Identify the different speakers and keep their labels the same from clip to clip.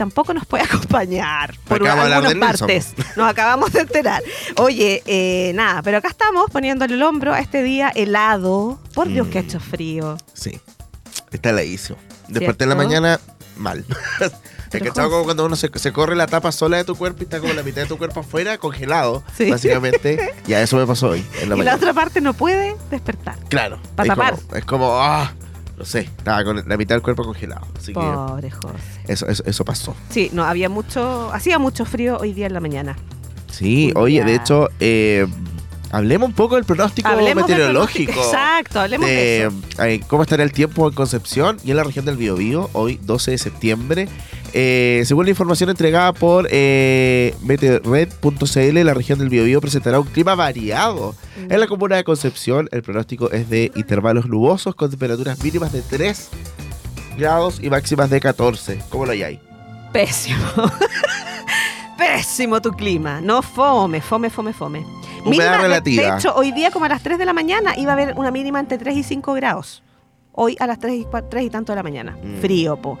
Speaker 1: tampoco nos puede acompañar por
Speaker 2: hablar
Speaker 1: algunas partes. Nos acabamos de enterar. Oye, eh, nada, pero acá estamos poniéndole el hombro a este día helado. Por Dios que ha
Speaker 2: Mm.
Speaker 1: hecho frío.
Speaker 2: Sí, está heladísimo. Desperté en la mañana mal. es que como cuando uno se, se corre la tapa sola de tu cuerpo y está como la mitad de tu cuerpo afuera, congelado,
Speaker 1: Sí.
Speaker 2: básicamente. Y a eso me pasó hoy, en la
Speaker 1: y la otra parte no puede despertar.
Speaker 2: Claro.
Speaker 1: Pa'
Speaker 2: es
Speaker 1: tapar.
Speaker 2: Como, es como, ah, no sé, estaba con la mitad del cuerpo congelado. Así que
Speaker 1: Pobre José.
Speaker 2: eso, eso, eso pasó.
Speaker 1: Sí, no, había mucho, hacía mucho frío hoy día en la mañana.
Speaker 2: Sí, oye,
Speaker 1: día-
Speaker 2: de hecho, eh, hablemos un poco del pronóstico
Speaker 1: Hablemos del
Speaker 2: meteorológico.
Speaker 1: pronóstico. Exacto, hablemos de,
Speaker 2: de,
Speaker 1: eso.
Speaker 2: eh, cómo estará el tiempo en Concepción y en la región del Biobío hoy 12 de septiembre. Eh, según la información entregada por eh, la región del Biobío presentará un clima variado. En la comuna de Concepción, el pronóstico es de intervalos nubosos con temperaturas mínimas de 3 grados y máximas de 14. ¿Cómo lo hay ahí?
Speaker 1: Pésimo. Pésimo tu clima. No fome, fome, fome, fome.
Speaker 2: Humedad
Speaker 1: Mínima,
Speaker 2: relativa.
Speaker 1: De hecho, hoy día como a las 3 de la mañana iba a haber una mínima entre 3 y 5 grados. Hoy a las 3 y, cua- 3 y tanto de la mañana.
Speaker 2: Mm.
Speaker 1: Frío, po.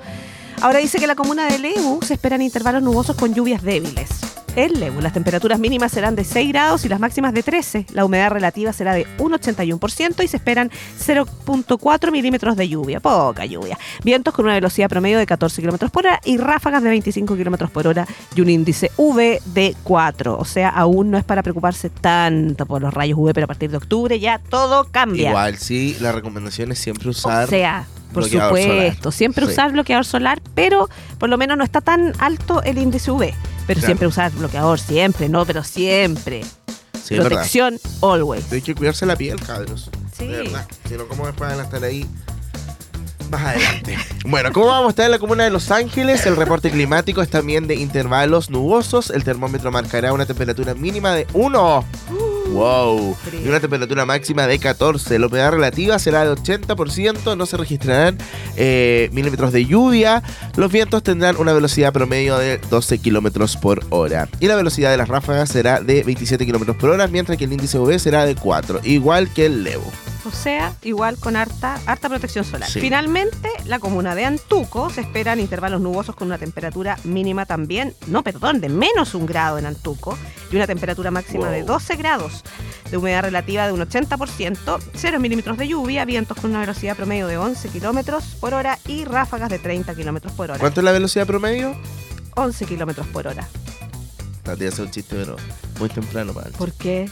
Speaker 1: Ahora dice que la comuna de Lebu se esperan intervalos nubosos con lluvias débiles. En Lebu las temperaturas mínimas serán de 6 grados y las máximas de 13. La humedad relativa será de un 81% y se esperan 0.4 milímetros de lluvia. Poca lluvia. Vientos con una velocidad promedio de 14 kilómetros por hora y ráfagas de 25 kilómetros por hora y un índice V de 4. O sea, aún no es para preocuparse tanto por los rayos UV, pero a partir de octubre ya todo cambia.
Speaker 2: Igual, sí, la recomendación es siempre usar.
Speaker 1: O sea, por
Speaker 2: bloqueador
Speaker 1: supuesto,
Speaker 2: solar.
Speaker 1: siempre
Speaker 2: Sí.
Speaker 1: usar bloqueador solar, pero por lo menos no está tan alto el índice UV. Pero
Speaker 2: Claro.
Speaker 1: siempre usar bloqueador, siempre, no, pero siempre.
Speaker 2: sí.
Speaker 1: Protección, always.
Speaker 2: Hay que cuidarse la piel, cabros.
Speaker 1: Sí.
Speaker 2: De verdad. Si no, ¿cómo después van a estar ahí más adelante? bueno, ¿cómo vamos a estar en la comuna de Los Ángeles? El reporte climático es también de intervalos nubosos. El termómetro marcará una temperatura mínima de 1. ¡Wow! Y una temperatura máxima de 14. La humedad relativa será de 80%. No se registrarán eh, milímetros de lluvia. Los vientos tendrán una velocidad promedio de 12 kilómetros por hora. Y la velocidad de las ráfagas será de 27 kilómetros por hora, mientras que el índice UV será de 4, igual que el Levo.
Speaker 1: O sea, igual con harta, harta protección solar.
Speaker 2: Sí.
Speaker 1: Finalmente, la comuna de Antuco se esperan intervalos nubosos con una temperatura mínima también, no, perdón, de menos un grado en Antuco y una temperatura máxima
Speaker 2: Wow.
Speaker 1: de 12 grados, de humedad relativa de un 80%, 0 milímetros de lluvia, vientos con una velocidad promedio de 11 kilómetros por hora y ráfagas de 30 kilómetros por hora.
Speaker 2: ¿Cuánto es la velocidad promedio?
Speaker 1: 11 kilómetros por hora.
Speaker 2: De hacer un chiste, pero muy temprano para
Speaker 1: ¿Por qué?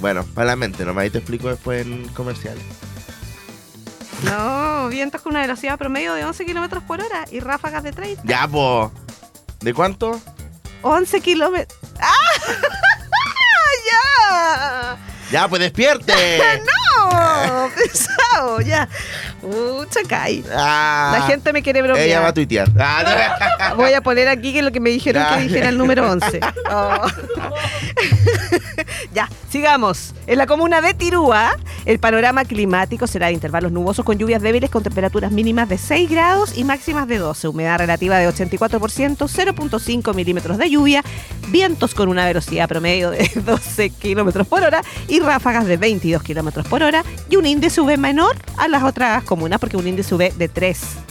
Speaker 2: Bueno, para la mente, nomás ahí te explico después en comerciales.
Speaker 1: No, vientos con una velocidad promedio de 11 kilómetros por hora y ráfagas de 30.
Speaker 2: Ya, po. ¿De cuánto?
Speaker 1: 11 kilómetros. ¡Ah! ¡Ya!
Speaker 2: Ya, pues despierte.
Speaker 1: ¡No! Pesado, ya. Mucha cae.
Speaker 2: Ah,
Speaker 1: La gente me quiere
Speaker 2: Ella va a
Speaker 1: bromear.
Speaker 2: tuitear. Ah,
Speaker 1: Voy a poner aquí que lo que me dijeron
Speaker 2: Ya.
Speaker 1: que dijera el número 11. Oh. Ya, sigamos. En la comuna de Tirúa, el panorama climático será de intervalos nubosos con lluvias débiles con temperaturas mínimas de 6 grados y máximas de 12. Humedad relativa de 84%, 0.5 milímetros de lluvia, vientos con una velocidad promedio de 12 kilómetros por hora y ráfagas de 22 kilómetros por hora y un índice UV menor a las otras comunas porque un índice UV de 3.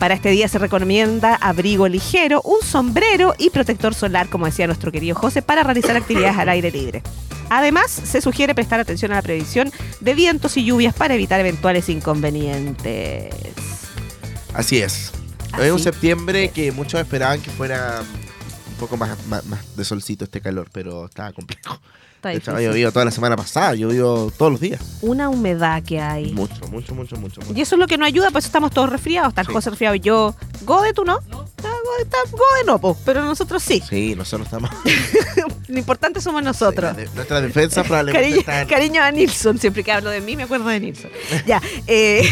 Speaker 1: Para este día se recomienda abrigo ligero, un sombrero y protector solar, como decía nuestro querido José, para realizar actividades al aire libre. Además, se sugiere prestar atención a la previsión de vientos y lluvias para evitar eventuales inconvenientes.
Speaker 2: Así es.
Speaker 1: Así
Speaker 2: es un septiembre que muchos esperaban que fuera un poco más, más, más de solcito este calor, pero estaba complejo.
Speaker 1: Está
Speaker 2: De hecho, ha
Speaker 1: difícil.
Speaker 2: llovido toda la semana pasada, llovido todos los días.
Speaker 1: Una humedad que hay.
Speaker 2: Mucho, mucho, mucho, mucho. mucho.
Speaker 1: Y eso es lo que nos ayuda, pues estamos todos resfriados. Está el
Speaker 2: Sí.
Speaker 1: José resfriado y yo. Gode, tú no. No, Gode, está- Gode no, po, pero nosotros sí.
Speaker 2: Sí, nosotros estamos.
Speaker 1: Lo importante somos nosotros.
Speaker 2: Sí, la de- nuestra defensa probablemente
Speaker 1: Cariño, cariño a Nilsson, siempre que hablo de mí me acuerdo de Nilsson. ya, eh,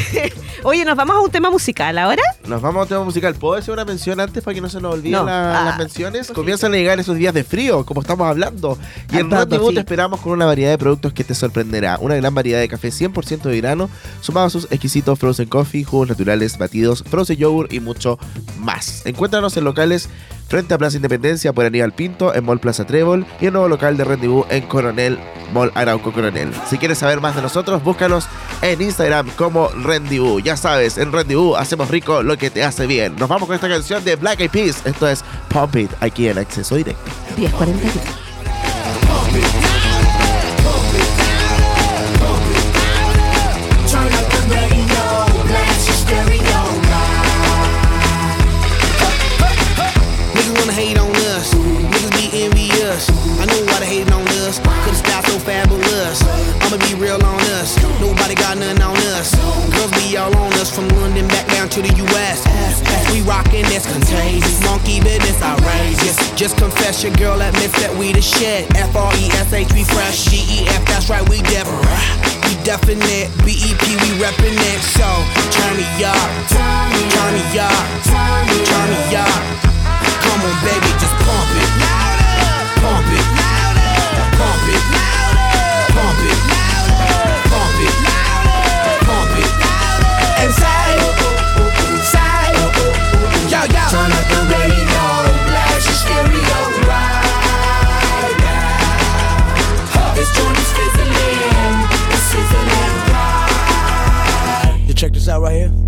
Speaker 1: oye, nos vamos a un tema musical ahora.
Speaker 2: Nos vamos a un tema musical. ¿Puedo hacer una mención antes para que no se nos olviden
Speaker 1: No.
Speaker 2: la-
Speaker 1: Ah,
Speaker 2: las menciones?
Speaker 1: por
Speaker 2: Comienzan a llegar esos días de frío, como estamos hablando. Y
Speaker 1: sí.
Speaker 2: Esperamos con una variedad de productos que te sorprenderá. Una gran variedad de café 100% de grano, sumado a sus exquisitos frozen coffee, jugos naturales, batidos, frozen yogurt y mucho más. Encuéntranos en locales frente a Plaza Independencia por Aníbal Pinto, en Mall Plaza Trébol y el nuevo local de Rendezvous en Coronel, Mall Arauco Coronel. Si quieres saber más de nosotros, búscanos en Instagram como Rendezvous. Ya sabes, en Rendezvous hacemos rico lo que te hace bien. Nos vamos con esta canción de Black Eyed Peas. Esto es Pump It, aquí en Acceso Directo.
Speaker 1: 1041.
Speaker 3: Monkey business outrageous. Just confess your girl admits that we the shit. F R E S H we fresh. G E F that's right we different. We definite. B E P we reppin' it. So turn me up. Turn me up. Turn me up. Come on, baby, just pump it. Pump it. Pump it. Pump it. Pump out right here.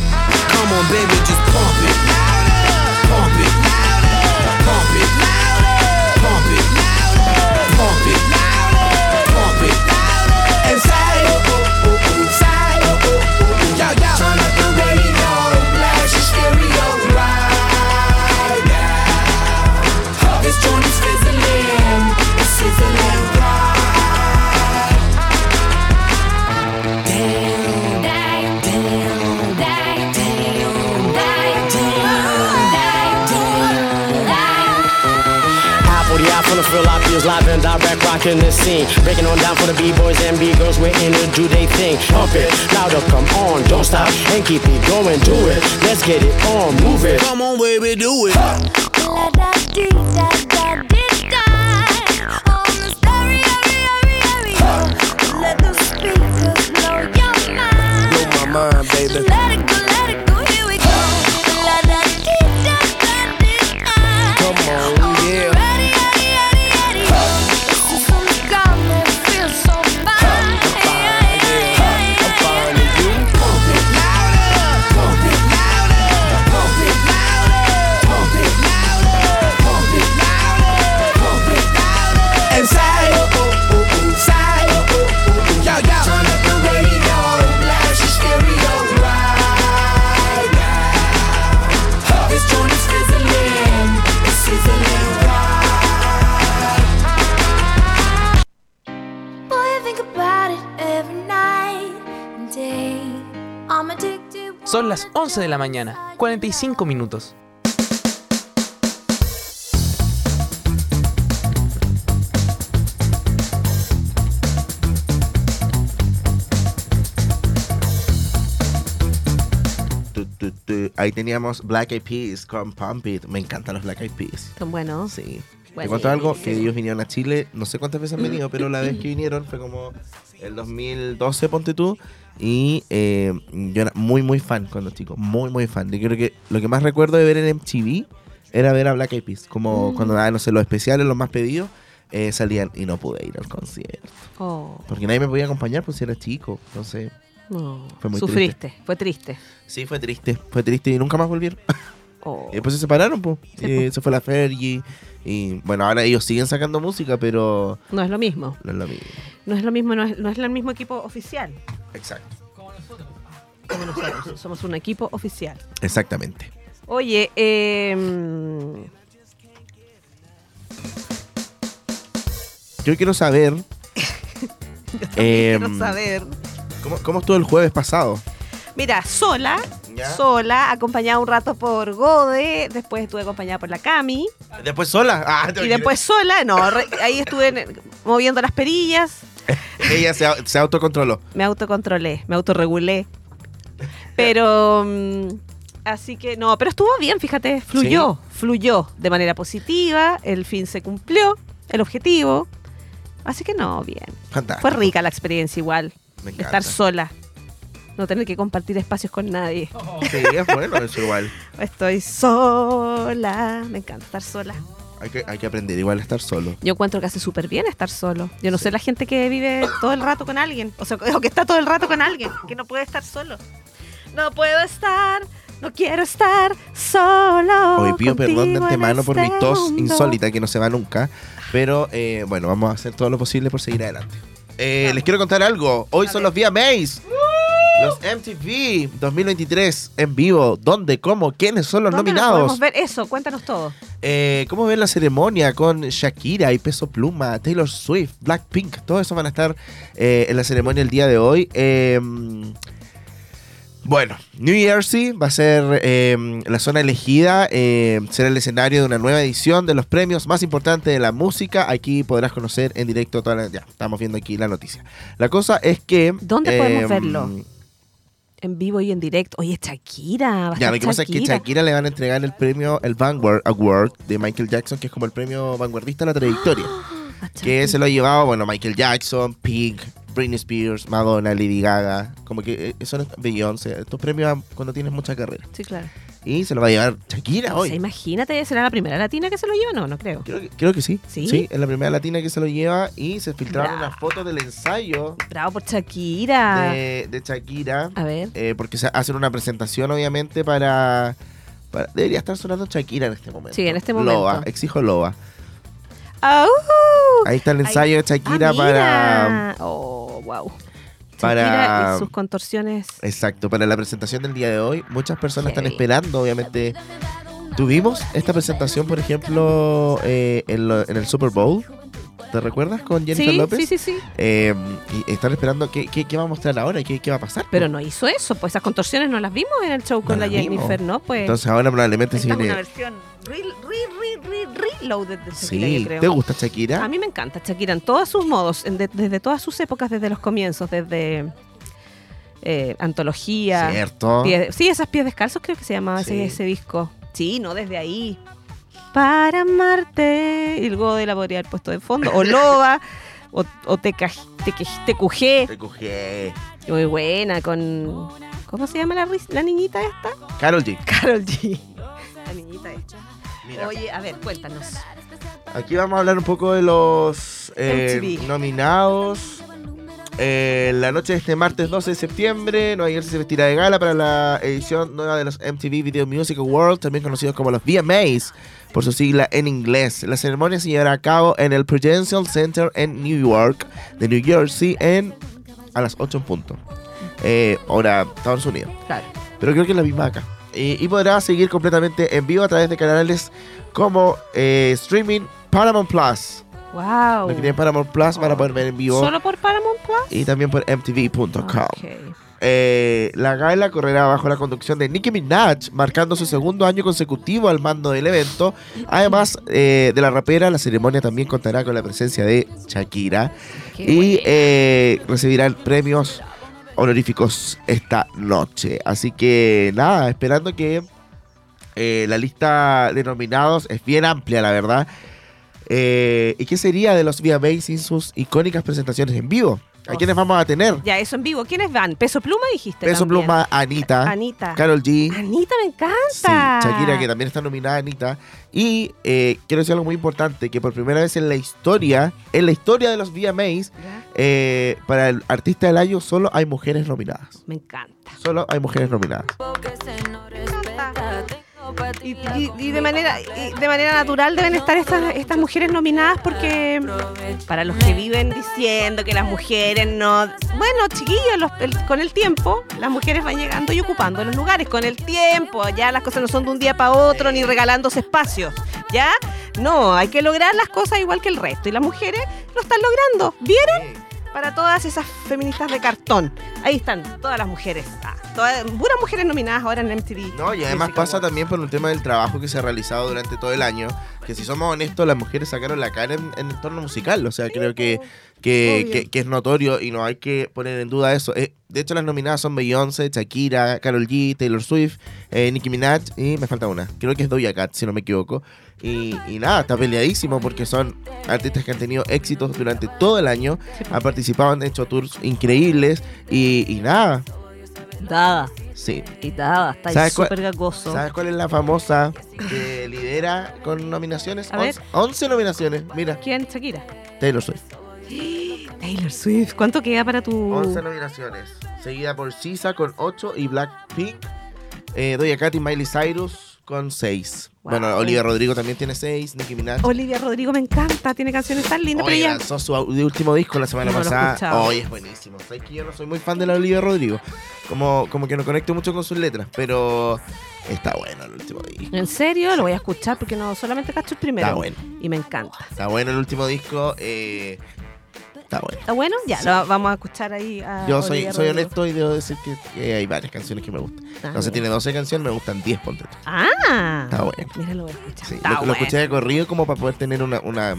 Speaker 3: Come on, baby, just pump it. Pump it. Pump it. Pump it. Pump it. Pump
Speaker 4: 40 out from the field, I feels live and direct, rocking the scene. Breaking on down for the B-boys and B-girls, we're in to do they thing. Pump it, louder, come on, don't stop, and keep it going, do it. Let's get it on, move it.
Speaker 3: Come on, baby, do it.
Speaker 5: Blow
Speaker 6: las 11 de la mañana, 45 minutos.
Speaker 2: Ahí teníamos Black Eyed Peas con Pump It. Me encantan los Black Eyed Peas.
Speaker 1: Son buenos.
Speaker 2: Sí. Te
Speaker 1: Buenísimo.
Speaker 2: cuento algo, que ellos vinieron a Chile, no sé cuántas veces han venido, pero la vez que vinieron fue como el 2012, ponte tú, y eh, yo era muy, muy fan cuando chico, muy, muy fan. Yo creo que lo que más recuerdo de ver en MTV era ver a Black Eyed Peas, como cuando daban, no sé, los especiales, los más pedidos, eh, salían y no pude ir al concierto.
Speaker 1: Oh,
Speaker 2: Porque nadie me podía acompañar, pues si era chico, entonces...
Speaker 1: no.
Speaker 2: Fue muy
Speaker 1: Sufriste, fue triste.
Speaker 2: Sí, fue triste, fue triste y nunca más volvieron.
Speaker 1: Oh.
Speaker 2: Y después se separaron, pues.
Speaker 1: Sí,
Speaker 2: Eh,
Speaker 1: po.
Speaker 2: se fue la Fergie. Y bueno, ahora ellos siguen sacando música, pero
Speaker 1: No es lo mismo.
Speaker 2: no es lo mismo.
Speaker 1: No es lo mismo, no es, no es el mismo equipo oficial.
Speaker 2: Exacto.
Speaker 1: Como nosotros. Somos un equipo oficial.
Speaker 2: Exactamente.
Speaker 1: Oye, eh,
Speaker 2: Yo quiero saber. em,
Speaker 1: quiero saber.
Speaker 2: ¿cómo, cómo estuvo el jueves pasado?
Speaker 1: Mira, sola,
Speaker 2: ¿Ya?
Speaker 1: sola, acompañada un rato por Gode, después estuve acompañada por la Cami,
Speaker 2: Después sola. Ah,
Speaker 1: y después sola, no, re- ahí estuve en- moviendo las perillas,
Speaker 2: Ella se, se autocontroló.
Speaker 1: me autocontrolé, me autorregulé. Pero, mm, así que no, pero estuvo bien, fíjate, fluyó, fluyó de manera positiva, el fin se cumplió, el objetivo. Así que no, bien.
Speaker 2: Fantástico.
Speaker 1: Fue rica la experiencia igual,
Speaker 2: Me encanta.
Speaker 1: estar sola, no tener que compartir espacios con nadie.
Speaker 2: Sí, es bueno eso igual.
Speaker 1: Estoy sola, me encanta estar sola.
Speaker 2: Hay que, hay que aprender igual a estar solo.
Speaker 1: Yo encuentro que hace súper bien estar solo. Yo no sé la gente que vive todo el rato con alguien. O sea, o que está todo el rato con alguien. Que no puede estar solo. No puedo estar, no quiero estar solo.
Speaker 2: Hoy pido perdón de antemano por mi
Speaker 1: este
Speaker 2: tos
Speaker 1: mundo.
Speaker 2: insólita que no se va nunca. Pero eh, bueno, vamos a hacer todo lo posible por seguir adelante. Eh, les quiero contar algo. Hoy son los VMAs. Los MTV 2023 en vivo. ¿Dónde? ¿Cómo? ¿Quiénes son los
Speaker 1: ¿Dónde
Speaker 2: nominados?
Speaker 1: podemos ver eso? Cuéntanos todo.
Speaker 2: Eh, ¿Cómo ven la ceremonia con Shakira y Peso Pluma, Taylor Swift, Blackpink? Todo eso van a estar eh, en la ceremonia el día de hoy. Eh, bueno, New Jersey va a ser eh, la zona elegida, eh, será el escenario de una nueva edición de los premios más importantes de la música. Aquí podrás conocer en directo toda la... Ya, estamos viendo aquí la noticia. La cosa es que...
Speaker 1: ¿Dónde podemos verlo? En vivo y en directo. Oye, Shakira. va a
Speaker 2: Ya, lo que pasa es que Shakira le van a entregar el premio, el Vanguard Award de Michael Jackson, que es como el premio vanguardista de la trayectoria.
Speaker 1: A
Speaker 2: que se lo ha llevado, bueno, Michael Jackson, Pink, Britney Spears, Madonna, Lady Gaga, como que eh, son Beyoncé, estos premios a- cuando tienes mucha carrera.
Speaker 1: Sí, claro.
Speaker 2: Y se lo va a llevar Shakira
Speaker 1: O sea,
Speaker 2: hoy.
Speaker 1: imagínate, ¿será la primera latina que se lo lleva? No, no creo.
Speaker 2: Creo que, creo que sí.
Speaker 1: ¿Sí?
Speaker 2: es la primera latina que se lo lleva y se filtraron
Speaker 1: Bravo.
Speaker 2: unas fotos del ensayo
Speaker 1: Bravo por Shakira.
Speaker 2: de, de Shakira.
Speaker 1: A ver.
Speaker 2: eh, porque se hacen una presentación, obviamente, para, para- Debería estar sonando Shakira en este momento.
Speaker 1: Sí, en este momento.
Speaker 2: Loa, exijo Loa.
Speaker 1: ¡Au!
Speaker 2: Ahí está el ensayo de Shakira
Speaker 1: Ah,
Speaker 2: para.
Speaker 1: Oh, wow.
Speaker 2: Para-
Speaker 1: sus contorsiones.
Speaker 2: Exacto, para la presentación del día de hoy. Muchas personas están esperando, obviamente. Tuvimos esta presentación, por ejemplo, eh, en, lo- en el Super Bowl. ¿Te recuerdas con Jennifer
Speaker 1: Sí,
Speaker 2: López?
Speaker 1: sí, sí, sí.
Speaker 2: Eh, y están esperando qué, qué, qué va a mostrar ahora, qué, qué va a pasar.
Speaker 1: Pero no hizo eso, pues esas contorsiones no las vimos en el show con
Speaker 2: No
Speaker 1: la
Speaker 2: las vimos.
Speaker 1: Jennifer, ¿no? Pues
Speaker 2: Entonces ahora probablemente se
Speaker 1: esta es una
Speaker 2: viene.
Speaker 1: versión re, re, re, re, reloaded de Shakira,
Speaker 2: Sí,
Speaker 1: yo creo.
Speaker 2: ¿te gusta Shakira?
Speaker 1: A mí me encanta Shakira en todos sus modos, en de- desde todas sus épocas, desde los comienzos, desde eh, antología.
Speaker 2: Cierto.
Speaker 1: Pie- sí, esas pies descalzos creo que se llamaba
Speaker 2: Sí.
Speaker 1: ese, ese disco. Sí, no, desde ahí. Para amarte. Y luego de la podría haber puesto de fondo. O Loba. o, o te, te, te Cujé.
Speaker 2: Te cogí.
Speaker 1: Muy buena con... ¿Cómo se llama la, la niñita esta?
Speaker 2: Carol G.
Speaker 1: Carol G. La niñita esta.
Speaker 2: Mira,
Speaker 1: Oye, a ver, cuéntanos.
Speaker 2: aquí vamos a hablar un poco de los eh, nominados. Eh, la noche de este martes 12 de septiembre, Nueva Jersey se vestirá de gala para la edición nueva de los MTV Video Music Awards, también conocidos como los VMAs, por su sigla en inglés. La ceremonia se llevará a cabo en el Prudential Center en New York, de New Jersey, en, a las 8 en punto. Eh, hora Estados Unidos.
Speaker 1: Claro.
Speaker 2: pero creo que es la misma acá. Y, y podrá seguir completamente en vivo a través de canales como eh, streaming Paramount Plus.
Speaker 1: Wow.
Speaker 2: Lo que tienen Paramount Plus van a poder ver en vivo
Speaker 1: ¿Solo por Paramount Plus?
Speaker 2: y también por mtv.com.
Speaker 1: Ok.
Speaker 2: Eh, la gala correrá bajo la conducción de Nicki Minaj, marcando su segundo año consecutivo al mando del evento. Además eh, de la rapera, la ceremonia también contará con la presencia de Shakira
Speaker 1: Qué
Speaker 2: y eh, recibirán premios honoríficos esta noche. Así que nada, esperando que la lista de nominados es bien amplia, la verdad. ¿Y qué sería de los VMAs sin sus icónicas presentaciones en vivo? ¿A quiénes vamos a tener?
Speaker 1: Ya, eso en vivo. ¿Quiénes van? ¿Peso Pluma dijiste?
Speaker 2: Peso
Speaker 1: también?
Speaker 2: Pluma, Anita,
Speaker 1: Anita.
Speaker 2: Carol G.
Speaker 1: Anita me encanta.
Speaker 2: Sí, Shakira, que también está nominada Anita. Y eh, quiero decir algo muy importante, que por primera vez en la historia, en la historia de los VMAs, eh, para el artista del año solo hay mujeres nominadas.
Speaker 1: Me encanta.
Speaker 2: Solo hay mujeres nominadas.
Speaker 1: Y, de manera de manera natural deben estar estas, estas mujeres nominadas porque para los que viven diciendo que las mujeres no bueno chiquillos los- el- con el tiempo las mujeres van llegando y ocupando los lugares. Con el tiempo ya las cosas no son de un día para otro ni regalándose espacios ya no hay que lograr las cosas igual que el resto. Y las mujeres lo están logrando vieron para todas esas feministas de cartón ahí están todas las mujeres Ah. Todas, puras mujeres nominadas ahora en MTV.
Speaker 2: No, y además pasa también por un tema del trabajo que se ha realizado durante todo el año, que si somos honestos, las mujeres sacaron la cara en, en el torno musical, o sea, creo que, que, que- que es notorio y no hay que poner en duda eso. Eh, de hecho, las nominadas son Beyoncé, Shakira, Karol G, Taylor Swift, eh, Nicki Minaj y me falta una, creo que es Doja Cat, si no me equivoco. Y, y nada, está peleadísimo porque son artistas que han tenido éxitos durante todo el año, han participado, han hecho tours increíbles y, y nada,
Speaker 1: Dada.
Speaker 2: sí.
Speaker 1: Y dada. Está ahí
Speaker 2: ¿Sabes cuál-
Speaker 1: súper gagoso.
Speaker 2: ¿Sabes cuál es la famosa que lidera con nominaciones?
Speaker 1: A ver.
Speaker 2: 11, 11 nominaciones. Mira,
Speaker 1: ¿Quién? Shakira.
Speaker 2: Taylor Swift.
Speaker 1: Taylor Swift. ¿Cuánto queda para tu...?
Speaker 2: 11 nominaciones. Seguida por SZA con 8 y Blackpink. Eh, Doja Cat y Miley Cyrus con 6.
Speaker 1: Wow.
Speaker 2: Bueno, Olivia Rodrigo también tiene 6. Nicki Minaj.
Speaker 1: Olivia Rodrigo me encanta. Tiene canciones tan lindas,
Speaker 2: Oye,
Speaker 1: pero ella...
Speaker 2: lanzó su último disco la semana
Speaker 1: No
Speaker 2: pasada. Hoy es buenísimo. Sabes que yo no soy muy fan de la Olivia Rodrigo. Como, como que no conecto mucho con sus letras. Pero está bueno el último disco.
Speaker 1: ¿En serio? Lo voy a escuchar porque no solamente cacho el primero.
Speaker 2: Está bueno.
Speaker 1: Y me encanta.
Speaker 2: Está bueno el último disco. eh, está bueno.
Speaker 1: ¿Está bueno? Ya, lo vamos a escuchar ahí a
Speaker 2: Yo soy, soy honesto y debo decir que, que hay varias canciones que me gustan.
Speaker 1: Ah, mira.
Speaker 2: tiene 12 canciones, me gustan 10, ponte tú.
Speaker 1: Ah.
Speaker 2: Está bueno.
Speaker 1: Mira, lo voy a escuchar.
Speaker 2: Sí,
Speaker 1: Está
Speaker 2: lo, escuché de corrido como para poder tener una, una,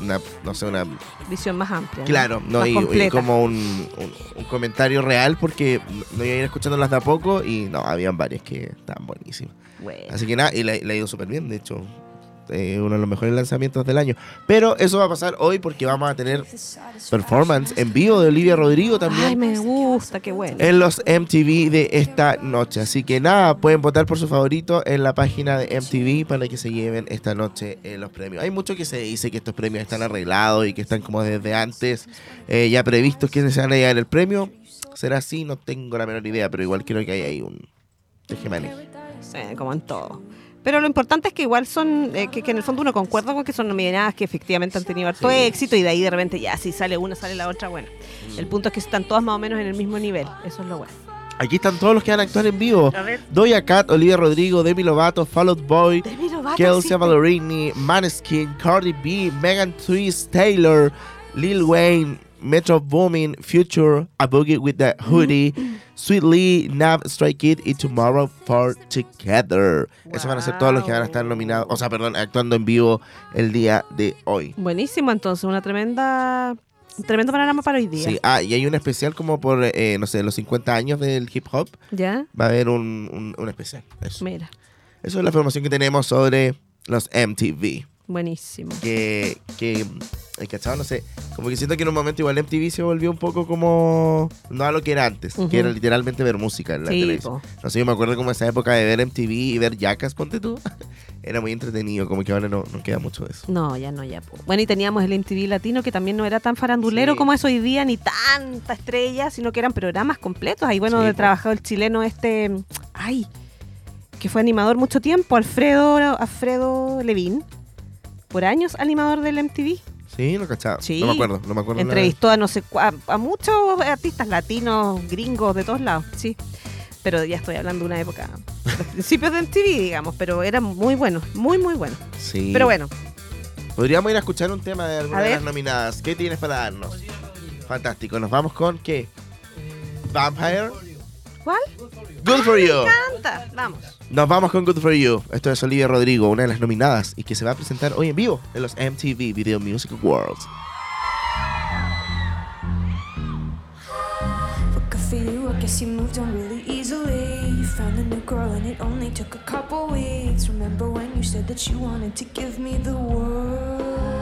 Speaker 2: una no sé, una...
Speaker 1: Visión más amplia.
Speaker 2: Claro, no, y, como un, un- un comentario real porque no iba a ir escuchándolas de a poco y no, habían varias que estaban buenísimas.
Speaker 1: Bueno.
Speaker 2: Así que nada, y le, le ha ido súper bien, de hecho. Eh, uno de los mejores lanzamientos del año. Pero eso va a pasar hoy porque vamos a tener performance en vivo de Olivia Rodrigo también.
Speaker 1: Ay, me gusta, qué bueno.
Speaker 2: en los MTV de esta noche. Así que nada, pueden votar por su favorito en la página de MTV para que se lleven esta noche eh, los premios. Hay mucho que se dice que estos premios están arreglados y que están como desde antes eh, ya previstos quiénes se van a llevar el premio. ¿Será así? No tengo la menor idea, pero igual creo que hay ahí un tejemaneje.
Speaker 1: Sí, como en todo. Pero lo importante es que igual son, eh, que, que en el fondo uno concuerda con que son nominadas que efectivamente han tenido harto
Speaker 2: Sí.
Speaker 1: éxito y de ahí de repente ya, si sale una, sale la otra, bueno. El punto es que están todas más o menos en el mismo nivel. Eso es lo bueno.
Speaker 2: Aquí están todos los que van a actuar en vivo.
Speaker 1: A ver.
Speaker 2: Doja Cat, Olivia Rodrigo, Demi Lovato, Fall Out Boy,
Speaker 1: Demi Lovato
Speaker 2: Kelsey
Speaker 1: existe.
Speaker 2: Ballerini, Maneskin, Cardi B, Megan Twist, Taylor, Lil Wayne, Metro Boomin, Future, A Boogie with the Hoodie, Sweet Lee, Nav, Stray Kid y Tomorrow for Together. Esos van a ser todos los que van a estar nominados, o sea, perdón, actuando en vivo el día de hoy.
Speaker 1: Buenísimo, entonces, una tremenda, un tremendo panorama para hoy día.
Speaker 2: Sí, ah, y hay un especial como por, eh, no sé, los 50 años del hip hop.
Speaker 1: ¿Ya?
Speaker 2: Va a haber un, un- un especial. Eso.
Speaker 1: Mira,
Speaker 2: Eso es la información que tenemos sobre los MTV.
Speaker 1: Buenísimo.
Speaker 2: que, que eh, ¿cachado? No sé, como que siento que en un momento igual MTV se volvió un poco como, no a lo que era antes,
Speaker 1: Ujú.
Speaker 2: que era literalmente ver música en la
Speaker 1: Sí,
Speaker 2: televisión.
Speaker 1: po.
Speaker 2: No sé, yo me acuerdo como esa época de ver MTV y ver Jackass, ponte tú, era muy entretenido, como que ahora no, no queda mucho de eso.
Speaker 1: No, ya no, ya. po. Bueno, y teníamos el MTV Latino que también no era tan farandulero
Speaker 2: Sí.
Speaker 1: como es hoy día, ni tanta estrella, sino que eran programas completos. Ahí, bueno,
Speaker 2: Sí,
Speaker 1: de
Speaker 2: po.
Speaker 1: trabajado el chileno este, ay, que fue animador mucho tiempo, Alfredo, Alfredo Levín, por años animador del MTV.
Speaker 2: Sí, lo cachaba.
Speaker 1: Sí.
Speaker 2: No me acuerdo, no me acuerdo.
Speaker 1: Entrevistó a no sé a, a muchos artistas latinos, gringos, de todos lados, sí. Pero ya estoy hablando de una época, los principios de MTV, digamos, pero era muy bueno, muy, muy bueno.
Speaker 2: Sí.
Speaker 1: Pero bueno,
Speaker 2: Podríamos ir a escuchar un tema de alguna de las nominadas. ¿Qué tienes para darnos? Fantástico. Nos vamos con qué? Vampire.
Speaker 1: ¿cuál?
Speaker 2: Good for you.
Speaker 1: Canta, vamos.
Speaker 2: Nos vamos con Good For You. Esto es Olivia Rodrigo, una de las nominadas y que se va a presentar hoy en vivo en los MTV Video Music Awards.
Speaker 7: To give the world?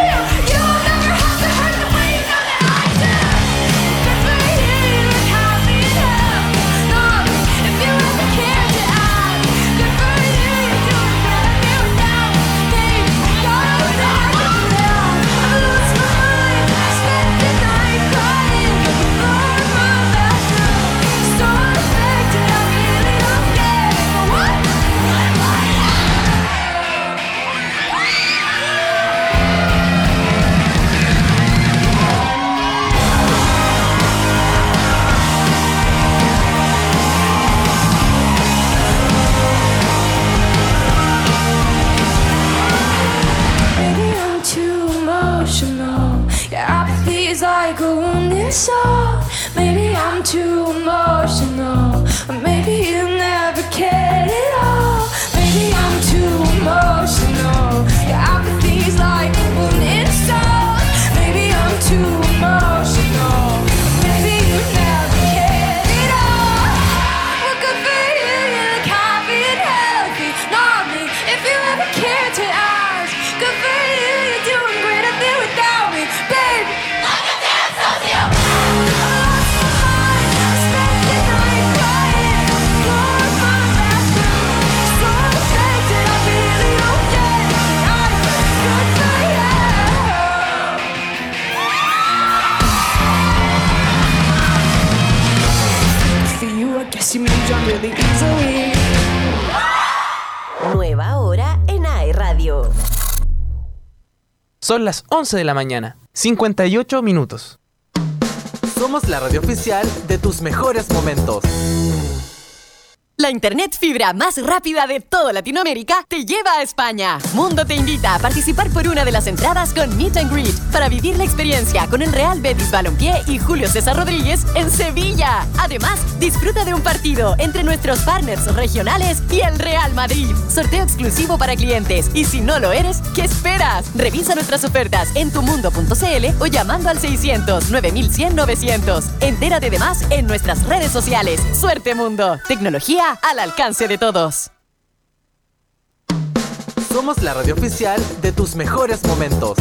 Speaker 6: Son las 11 de la mañana, 58 minutos.
Speaker 8: Somos la radio oficial de tus mejores momentos.
Speaker 9: La internet fibra más rápida de toda Latinoamérica te lleva a España. Mundo te invita a participar por una de las entradas con Meet and Greet para vivir la experiencia con el Real Betis Balompié y Julio César Rodríguez en Sevilla. Además, disfruta de un partido entre nuestros partners regionales y el Real Madrid. Sorteo exclusivo para clientes. Y si no lo eres, ¿qué esperas? Revisa nuestras ofertas en tumundo.cl o llamando al 600 9100 900. Entérate de más en nuestras redes sociales. Suerte Mundo. Tecnología al alcance de todos.
Speaker 8: Somos la radio oficial de tus mejores momentos.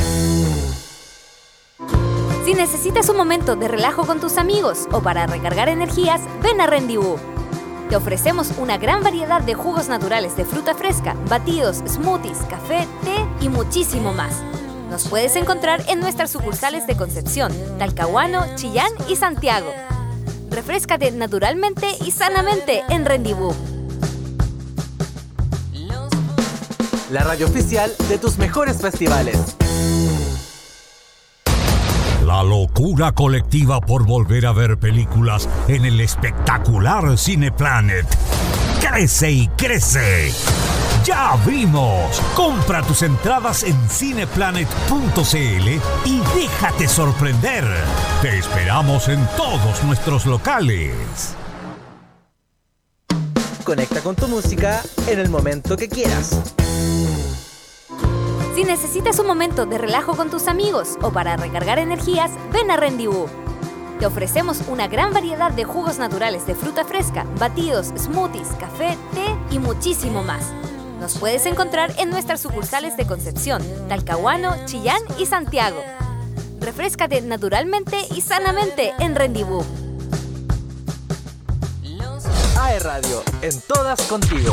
Speaker 10: Si necesitas un momento de relajo con tus amigos o para recargar energías, ven a Rendezvous. Te ofrecemos una gran variedad de jugos naturales de fruta fresca, batidos, smoothies, café, té y muchísimo más. Nos puedes encontrar en nuestras sucursales de Concepción, Talcahuano, Chillán y Santiago. Refrescate naturalmente y sanamente en Rendezvous.
Speaker 8: La radio oficial de tus mejores festivales.
Speaker 11: La locura colectiva por volver a ver películas en el espectacular Cineplanet. Crece y crece. Ya vimos. Compra tus entradas en cineplanet.cl y déjate sorprender. Te esperamos en todos nuestros locales.
Speaker 8: Conecta con tu música en el momento que quieras.
Speaker 10: Si necesitas un momento de relajo con tus amigos o para recargar energías, ven a Rendezvous. Te ofrecemos una gran variedad de jugos naturales de fruta fresca, batidos, smoothies, café, té y muchísimo más. Nos puedes encontrar en nuestras sucursales de Concepción, Talcahuano, Chillán y Santiago. Refrescate naturalmente y sanamente en Rendezvous.
Speaker 8: AE Radio, en todas contigo.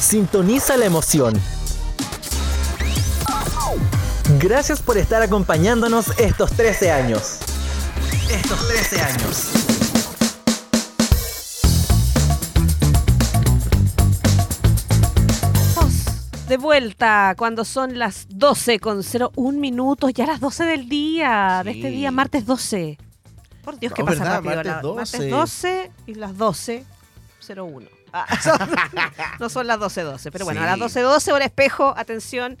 Speaker 8: Sintoniza la emoción. Gracias por estar acompañándonos estos 13 años. Estos 13 años.
Speaker 1: De vuelta cuando son las 12 con 01 minutos, ya las 12 del día, de este día, martes 12. Por Dios, que
Speaker 2: No,
Speaker 1: pasa
Speaker 2: ¿verdad?
Speaker 1: rápido.
Speaker 2: Martes
Speaker 1: la-
Speaker 2: 12.
Speaker 1: martes 12 y las 12. 12.01. Ah, son- no son las 12.12, pero bueno,
Speaker 2: Sí.
Speaker 1: a las 12.12 hora espejo, atención,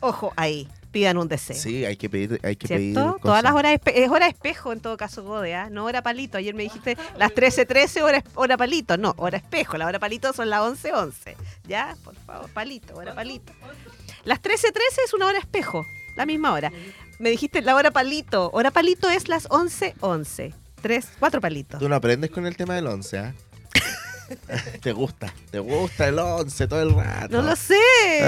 Speaker 1: ojo ahí, pidan un deseo.
Speaker 2: Sí, hay que pedir, hay que pedir.
Speaker 1: Todas las horas espe- es hora espejo en todo caso, Gode, ¿ah? no hora palito. Ayer me dijiste las 13.13 hora, es- hora palito. No, hora espejo. La hora palito son las 11.11. ¿Ya? Por favor, palito, hora palito. Las 13.13 es una hora espejo, la misma hora. Me dijiste la hora palito. Hora palito es las 11.11. Tres, cuatro palitos.
Speaker 2: Tú no aprendes con el tema del 11, ¿ah? te gusta, te gusta el 11 todo el rato.
Speaker 1: No lo sé,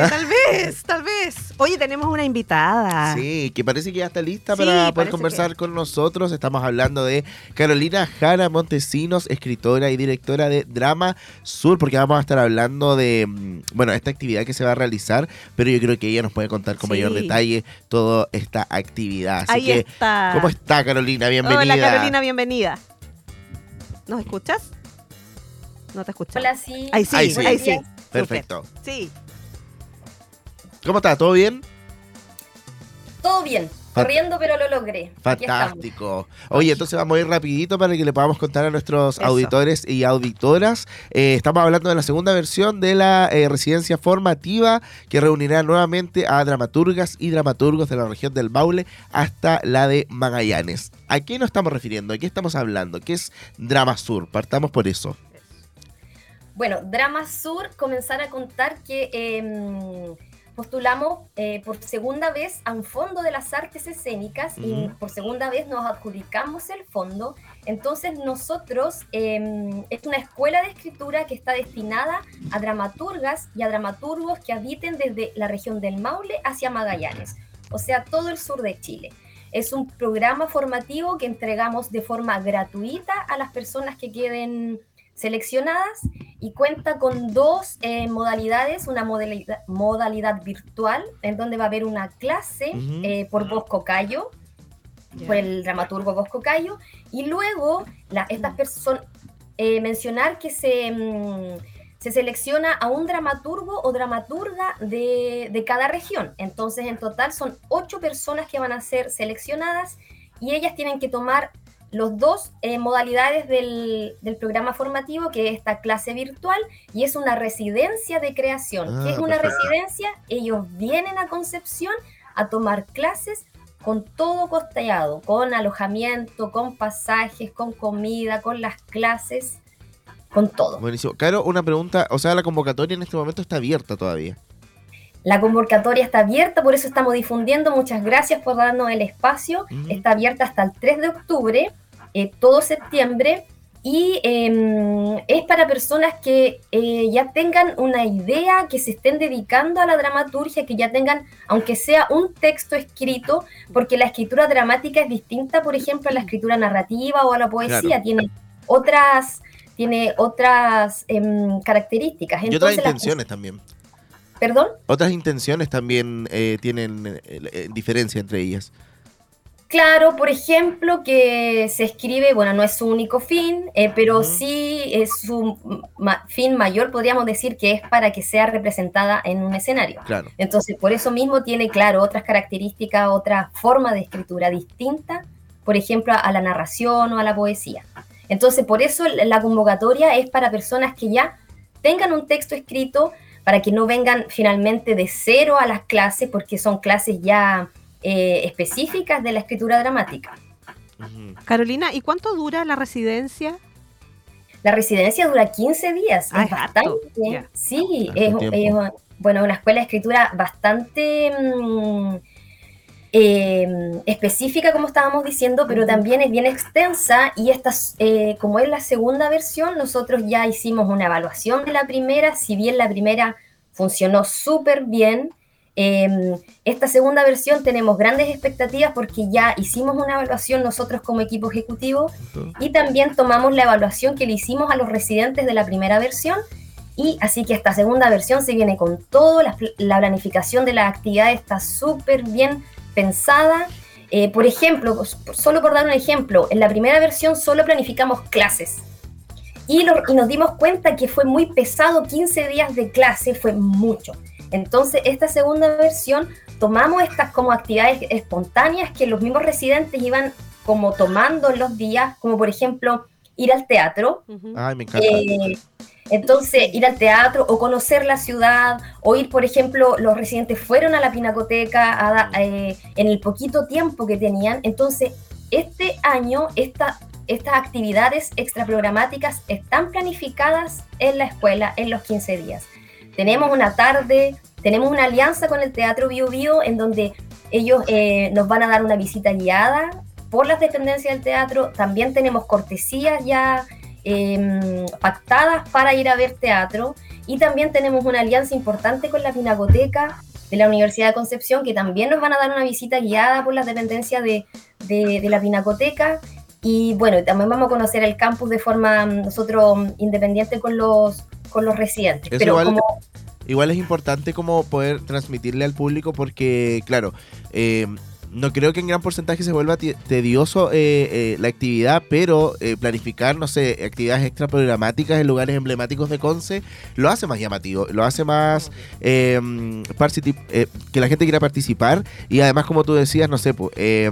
Speaker 1: tal vez, tal vez. Oye, tenemos una invitada.
Speaker 2: Sí, que parece que ya está lista
Speaker 1: Sí,
Speaker 2: para poder conversar con nosotros. Estamos hablando de Carolina Jara Montesinos, escritora y directora de Drama Sur, porque vamos a estar hablando de, mm, bueno, esta actividad que se va a realizar, pero yo creo que ella nos puede contar con
Speaker 1: Sí.
Speaker 2: mayor detalle toda esta actividad. Así
Speaker 1: Ahí
Speaker 2: que,
Speaker 1: está.
Speaker 2: ¿cómo está Carolina? Bienvenida.
Speaker 1: Hola Carolina, bienvenida. ¿Nos escuchas? No te escuchas.
Speaker 12: Hola, sí.
Speaker 1: Ahí sí,
Speaker 2: Ahí sí.
Speaker 1: ahí sí.
Speaker 2: Perfecto.
Speaker 1: Sí.
Speaker 2: ¿Cómo está? ¿Todo bien?
Speaker 12: Todo bien. Corriendo, pero lo logré.
Speaker 2: Fantástico. Oye, entonces vamos a ir rapidito para que le podamos contar a nuestros
Speaker 12: Eso.
Speaker 2: auditores y auditoras. Eh, estamos hablando de la segunda versión de la eh, residencia formativa que reunirá nuevamente a dramaturgas y dramaturgos de la región del Maule hasta la de Magallanes. ¿A qué nos estamos refiriendo? ¿A qué estamos hablando? ¿Qué es Drama Sur? Partamos por eso.
Speaker 12: Bueno, Drama Sur, comenzar a contar que em, postulamos eh, por segunda vez a un fondo de las artes escénicas y por segunda vez nos adjudicamos el fondo. Entonces nosotros, em, es una escuela de escritura que está destinada a dramaturgas y a dramaturgos que habiten desde la región del Maule hacia Magallanes, o sea, todo el sur de Chile. Es un programa formativo que entregamos de forma gratuita a las personas que queden seleccionadas y cuenta con dos eh, modalidades, una modalidad, modalidad virtual en donde va a haber una clase eh, por Bosco Cayo, por el dramaturgo Bosco Cayo, y luego la- estas personas, mencionar que se, mm, se selecciona a un dramaturgo o dramaturga de, de cada región. Entonces, en total son ocho personas que van a ser seleccionadas y ellas tienen que tomar los dos eh, modalidades del, del programa formativo, que es esta clase virtual, y es una residencia de creación.
Speaker 13: Ah,
Speaker 12: que es una
Speaker 13: perfecto.
Speaker 12: residencia? Ellos vienen a Concepción a tomar clases con todo costeado, con alojamiento, con pasajes, con comida, con las clases, con todo.
Speaker 2: Buenísimo. Caro, una pregunta. O sea, la convocatoria en este momento está abierta todavía.
Speaker 12: La convocatoria está abierta, por eso estamos difundiendo. Muchas gracias por darnos el espacio. Está abierta hasta el 3 de octubre, eh, todo septiembre. Y eh, es para personas que eh, ya tengan una idea, que se estén dedicando a la dramaturgia, que ya tengan, aunque sea un texto escrito, porque la escritura dramática es distinta, por ejemplo, a la escritura narrativa o a la poesía.
Speaker 2: Claro.
Speaker 12: Tiene otras, tiene otras em, características.
Speaker 2: y otras
Speaker 12: Entonces, las-
Speaker 2: intenciones también.
Speaker 12: ¿Perdón?
Speaker 2: Otras intenciones también eh, tienen diferencia entre ellas.
Speaker 12: Claro, por ejemplo, que se escribe, bueno, no es su único fin, eh, pero sí es su ma- fin mayor, podríamos decir que es para que sea representada en un escenario.
Speaker 2: Claro.
Speaker 12: Entonces, por eso mismo tiene, claro, otras características, otra forma de escritura distinta, por ejemplo, a la narración o a la poesía. Entonces, por eso la la convocatoria es para personas que ya tengan un texto escrito, para que no vengan finalmente de cero a las clases, porque son clases ya eh, específicas de la escritura dramática.
Speaker 1: Carolina, ¿y cuánto dura la residencia?
Speaker 12: La residencia dura 15 días,
Speaker 1: Ah,
Speaker 12: es bastante. Sí, es, bueno, una escuela de escritura bastante mm, eh, específica, como estábamos diciendo, pero también es bien extensa y esta, eh, como es la segunda versión, nosotros ya hicimos una evaluación de la primera, si bien la primera funcionó súper bien, eh, esta segunda versión tenemos grandes expectativas porque ya hicimos una evaluación nosotros como equipo ejecutivo y también tomamos la evaluación que le hicimos a los residentes de la primera versión y así que esta segunda versión se viene con todo, la, pl- la planificación de las actividades está súper bien pensada. Eh, por ejemplo, solo por dar un ejemplo, en la primera versión solo planificamos clases y, lo- y nos dimos cuenta que fue muy pesado, 15 días de clase fue mucho. Entonces, esta segunda versión tomamos estas como actividades espontáneas que los mismos residentes iban como tomando en los días, como por ejemplo ir al teatro,
Speaker 2: Ay, me encanta.
Speaker 12: eh, Entonces, ir al teatro o conocer la ciudad, o ir, por ejemplo, los residentes fueron a la pinacoteca a eh, en el poquito tiempo que tenían. Entonces, este año, esta, estas actividades extraprogramáticas están planificadas en la escuela en los 15 días. Tenemos una tarde, tenemos una alianza con el Teatro Bio Bio en donde ellos eh, nos van a dar una visita guiada por las dependencias del teatro. También tenemos cortesías ya eh, pactadas para ir a ver teatro. Y también tenemos una alianza importante con la Pinacoteca de la Universidad de Concepción, que también nos van a dar una visita guiada por las dependencias de, de- de la Pinacoteca. Y bueno, también vamos a conocer el campus de forma mm, nosotros mm, independiente con los, con los residentes.
Speaker 2: Eso
Speaker 12: Pero
Speaker 2: igual,
Speaker 12: como
Speaker 2: igual es importante como poder transmitirle al público porque, claro, eh, no creo que en gran porcentaje se vuelva tedioso eh, eh, la actividad, pero eh, planificar, no sé, actividades extra programáticas en lugares emblemáticos de Conce lo hace más llamativo, lo hace más particip- eh, que la gente quiera participar y además, como tú decías, no sé, pues, eh,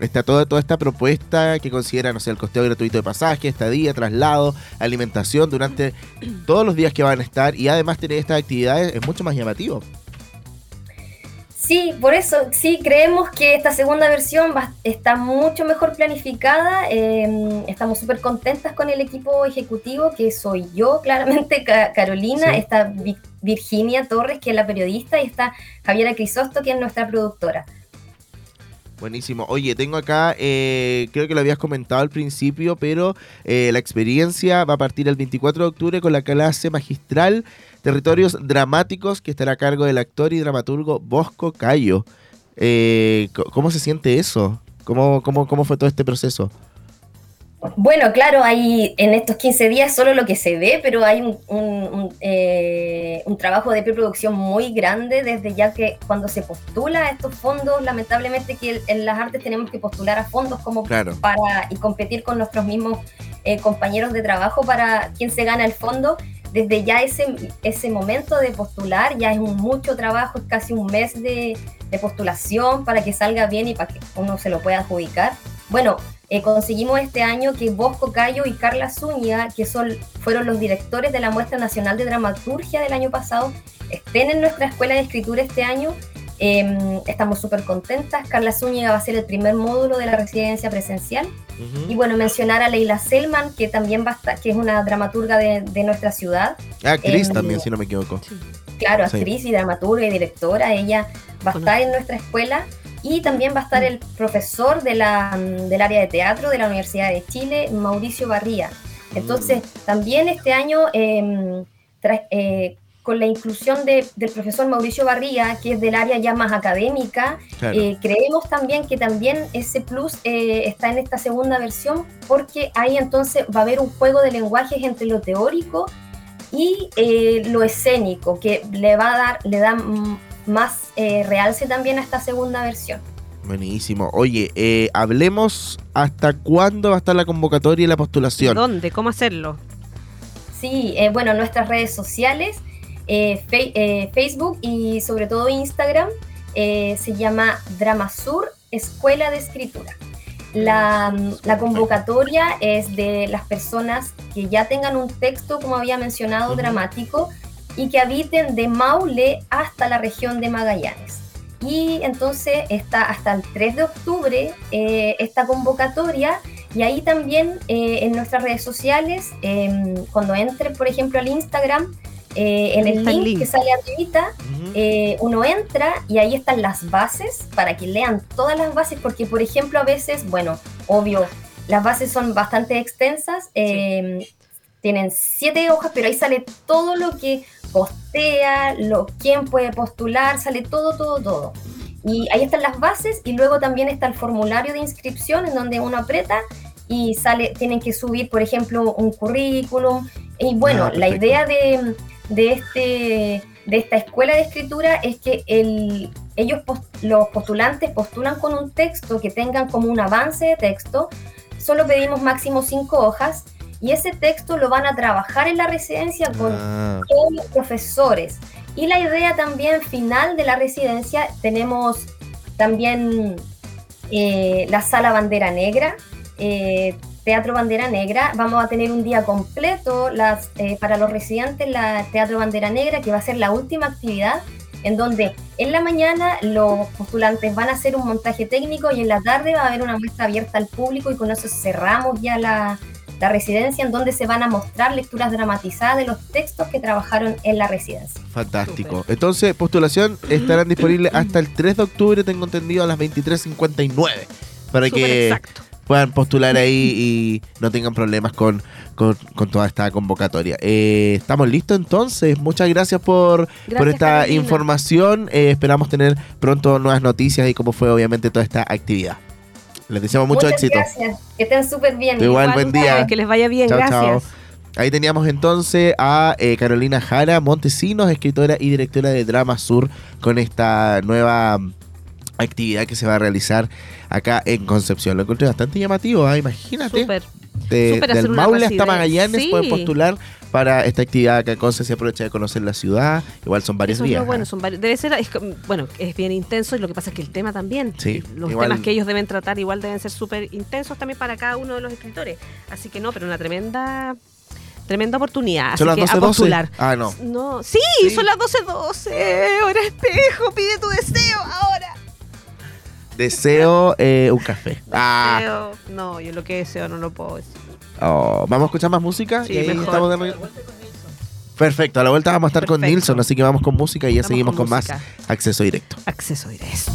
Speaker 2: está toda, toda esta propuesta que considera, no sé, el costeo gratuito de pasaje, estadía, traslado, alimentación durante todos los días que van a estar y además tener estas actividades es mucho más llamativo.
Speaker 12: Sí, por eso sí creemos que esta segunda versión va- está mucho mejor planificada. eh, estamos súper contentas con el equipo ejecutivo, que soy yo, claramente, Ca- Carolina,
Speaker 2: Sí.
Speaker 12: está Vi- Virginia Torres, que es la periodista, y está Javiera Crisosto, que es nuestra productora.
Speaker 2: Buenísimo. Oye, tengo acá, eh, creo que lo habías comentado al principio, pero eh, la experiencia va a partir el 24 de octubre con la clase magistral Territorios Dramáticos que estará a cargo del actor y dramaturgo Bosco Cayo. Eh, ¿Cómo se siente eso? ¿Cómo, cómo, ¿Cómo fue todo este proceso?
Speaker 12: Bueno, claro, hay en estos 15 días solo lo que se ve, pero hay un, un- un, eh, un trabajo de preproducción muy grande desde ya que cuando se postula a estos fondos, lamentablemente que en las artes tenemos que postular a fondos como
Speaker 2: Claro.
Speaker 12: para y competir con nuestros mismos eh, compañeros de trabajo para quién se gana el fondo. Desde ya ese, ese momento de postular ya es un mucho trabajo, es casi un mes de, de postulación para que salga bien y para que uno se lo pueda adjudicar. Bueno, eh, conseguimos este año que Bosco Cayo y Carla Zúñiga, que son, fueron los directores de la Muestra Nacional de Dramaturgia del año pasado, estén en nuestra escuela de escritura este año. Eh, estamos súper contentas. Carla Zúñiga va a ser el primer módulo de la residencia presencial. Y bueno, mencionar a Leila Selman, que también va a estar, que es una dramaturga de, de nuestra ciudad.
Speaker 2: Cris
Speaker 12: Eh,
Speaker 2: también, si no me equivoco.
Speaker 12: Claro,
Speaker 2: Sí.
Speaker 12: actriz y dramaturga y directora, ella va a estar en nuestra escuela y también va a estar el profesor de la, mm, del área de teatro de la Universidad de Chile, Mauricio Barría. Entonces, también este año, eh, tra- eh, con la inclusión de- del profesor Mauricio Barría, que es del área ya más académica,
Speaker 2: Claro.
Speaker 12: eh, creemos también que también ese plus eh, está en esta segunda versión, porque ahí entonces va a haber un juego de lenguajes entre lo teórico y lo escénico, que le va a dar, le da mm, más eh, realce también a esta segunda versión.
Speaker 2: Buenísimo. Oye, eh, hablemos hasta cuándo va a estar la convocatoria y la postulación.
Speaker 1: ¿Dónde? ¿Cómo hacerlo?
Speaker 12: Sí, eh, bueno, nuestras redes sociales, eh, fe- eh, Facebook y sobre todo Instagram, eh, se llama Dramasur Escuela de Escritura. La, la convocatoria es de las personas que ya tengan un texto, como había mencionado, dramático, y que habiten de Maule hasta la región de Magallanes. Y entonces está hasta el 3 de octubre eh, esta convocatoria y ahí también eh, en nuestras redes sociales, em, cuando entre por ejemplo al Instagram, eh, en el link,
Speaker 1: link.
Speaker 12: que sale arribita, eh, uno entra y ahí están las bases para que lean todas las bases, porque por ejemplo a veces, bueno, obvio, las bases son bastante extensas, em, tienen siete hojas, pero ahí sale todo lo que postea, lo, quién puede postular, sale todo, todo, todo. Y ahí están las bases y luego también está el formulario de inscripción en donde uno aprieta y sale, tienen que subir, por ejemplo, un currículum. Y bueno,
Speaker 13: Ah,
Speaker 12: la idea de, de, este, de esta escuela de escritura es que el, ellos, pos- los postulantes, postulan con un texto que tengan como un avance de texto. Solo pedimos máximo cinco hojas y ese texto lo van a trabajar en la residencia con
Speaker 2: Ah.
Speaker 12: todos los profesores. Y la idea también final de la residencia, tenemos también eh, la sala bandera negra, eh, Teatro Bandera Negra. Vamos a tener un día completo las, eh, para los residentes la Teatro Bandera Negra, que va a ser la última actividad, en donde en la mañana los postulantes van a hacer un montaje técnico y en la tarde va a haber una muestra abierta al público y con eso cerramos ya la, la residencia, en donde se van a mostrar lecturas dramatizadas de los textos que trabajaron en la residencia.
Speaker 2: Fantástico. Entonces, postulación estarán disponibles hasta el 3 de octubre, tengo entendido, a las 23.59. Para que
Speaker 1: exacto.
Speaker 2: puedan postular ahí y no tengan problemas con, con- con toda esta convocatoria. Eh, Estamos listos entonces. Muchas gracias por, por esta
Speaker 1: Carolina.
Speaker 2: información. Eh, esperamos tener pronto nuevas noticias y cómo fue obviamente toda esta actividad. Les deseamos mucho
Speaker 12: Muchas
Speaker 2: éxito.
Speaker 12: Gracias. Que estén súper bien.
Speaker 2: Igual, buen día.
Speaker 1: Que les vaya bien,
Speaker 2: Chao,
Speaker 1: gracias.
Speaker 2: chao. Ahí teníamos entonces a eh, Carolina Jara Montesinos, escritora y directora de Drama Sur, con esta nueva mm, actividad que se va a realizar acá en Concepción. Lo encontré bastante llamativo, ¿ah? imagínate.
Speaker 1: Súper.
Speaker 2: De- del Maule hasta. Magallanes
Speaker 1: Sí.
Speaker 2: pueden postular para esta actividad en Conce. Se aprovecha de conocer la ciudad. Igual son varios
Speaker 1: Eso
Speaker 2: días.
Speaker 1: bueno,
Speaker 2: ¿ah?
Speaker 1: son varios- debe ser, es bueno, es bien intenso y lo que pasa es que el tema también,
Speaker 2: Sí,
Speaker 1: los
Speaker 2: igual-
Speaker 1: temas que ellos deben tratar igual deben ser súper intensos también para cada uno de los escritores. Así que no, pero una tremenda tremenda oportunidad. Así
Speaker 2: ¿Son las
Speaker 1: que a
Speaker 2: 12:12?
Speaker 1: postular.
Speaker 2: Ah, no.
Speaker 1: No, sí, son las 12.12. Hora espejo, pide tu deseo ahora.
Speaker 2: Deseo eh, un café. Ah,
Speaker 1: Deseo- No, yo lo que deseo no lo puedo decir.
Speaker 2: oh, Vamos a escuchar más música
Speaker 1: Sí,
Speaker 2: y ahí
Speaker 1: mejor.
Speaker 2: estamos de regreso. Perfecto, a la vuelta vamos a estar con. Nilsson, así que vamos con música y ya
Speaker 1: Vamos
Speaker 2: seguimos
Speaker 1: con
Speaker 2: con, más acceso directo.
Speaker 1: Acceso directo.